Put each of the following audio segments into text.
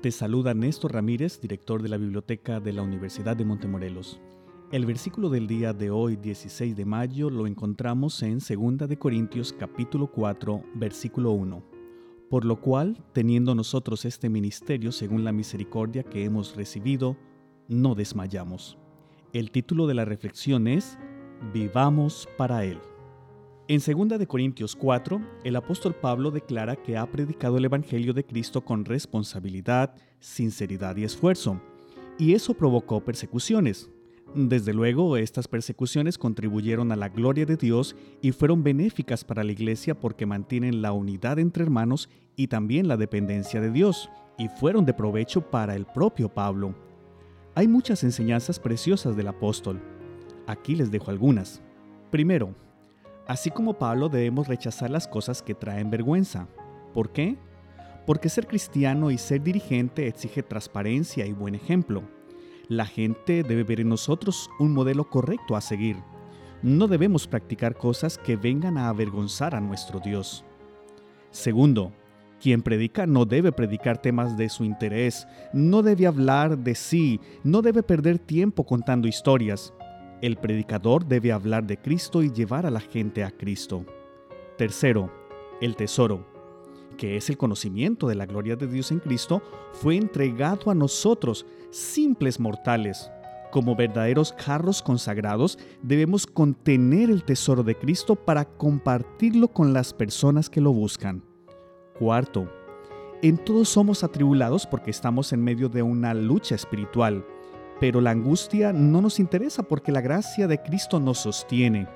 Te saluda Néstor Ramírez, director de la Biblioteca de la Universidad de Montemorelos. El versículo del día de hoy, 16 de mayo, lo encontramos en 2 de Corintios capítulo 4, versículo 1. Por lo cual, teniendo nosotros este ministerio según la misericordia que hemos recibido, no desmayamos. El título de la reflexión es Vivamos para Él. En 2 Corintios 4, el apóstol Pablo declara que ha predicado el Evangelio de Cristo con responsabilidad, sinceridad y esfuerzo, y eso provocó persecuciones. Desde luego, estas persecuciones contribuyeron a la gloria de Dios y fueron benéficas para la iglesia porque mantienen la unidad entre hermanos y también la dependencia de Dios, y fueron de provecho para el propio Pablo. Hay muchas enseñanzas preciosas del apóstol. Aquí les dejo algunas. Primero, Así como Pablo debemos rechazar las cosas que traen vergüenza. ¿Por qué? Porque ser cristiano y ser dirigente exige transparencia y buen ejemplo. La gente debe ver en nosotros un modelo correcto a seguir. No debemos practicar cosas que vengan a avergonzar a nuestro Dios. Segundo, quien predica no debe predicar temas de su interés, no debe hablar de sí, no debe perder tiempo contando historias. El predicador debe hablar de Cristo y llevar a la gente a Cristo. Tercero, el tesoro, que es el conocimiento de la gloria de Dios en Cristo, fue entregado a nosotros, simples mortales. Como verdaderos carros consagrados, debemos contener el tesoro de Cristo para compartirlo con las personas que lo buscan. Cuarto, en todos somos atribulados porque estamos en medio de una lucha espiritual pero la angustia no nos interesa porque la gracia de Cristo nos sostiene.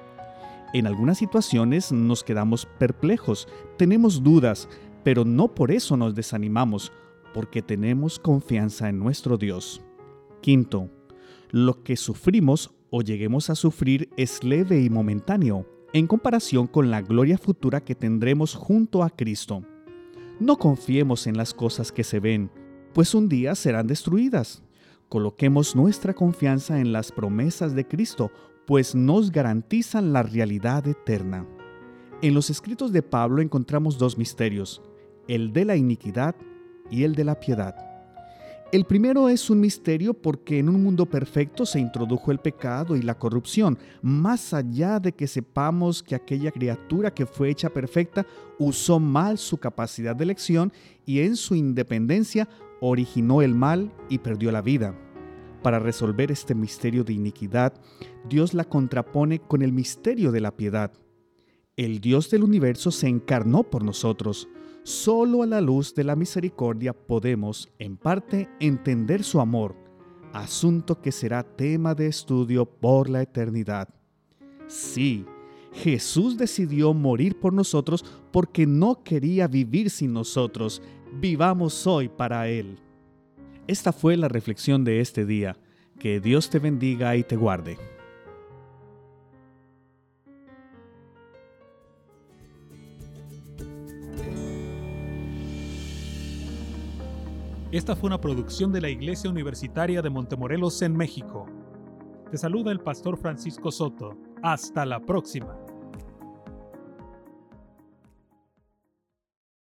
En algunas situaciones nos quedamos perplejos, tenemos dudas, pero no por eso nos desanimamos, porque tenemos confianza en nuestro Dios. Quinto, lo que sufrimos o lleguemos a sufrir es leve y momentáneo, en comparación con la gloria futura que tendremos junto a Cristo. No confiemos en las cosas que se ven, pues un día serán destruidas. Coloquemos nuestra confianza en las promesas de Cristo, pues nos garantizan la realidad eterna. En los escritos de Pablo encontramos dos misterios, el de la iniquidad y el de la piedad. El primero es un misterio porque en un mundo perfecto se introdujo el pecado y la corrupción, más allá de que sepamos que aquella criatura que fue hecha perfecta usó mal su capacidad de elección y en su independencia originó el mal y perdió la vida. Para resolver este misterio de iniquidad, Dios la contrapone con el misterio de la piedad. El Dios del universo se encarnó por nosotros. Solo a la luz de la misericordia podemos, en parte, entender su amor, asunto que será tema de estudio por la eternidad. Sí, Jesús decidió morir por nosotros porque no quería vivir sin nosotros. Vivamos hoy para Él. Esta fue la reflexión de este día. Que Dios te bendiga y te guarde. Esta fue una producción de la Iglesia Universitaria de Montemorelos en México. Te saluda el pastor Francisco Soto. Hasta la próxima.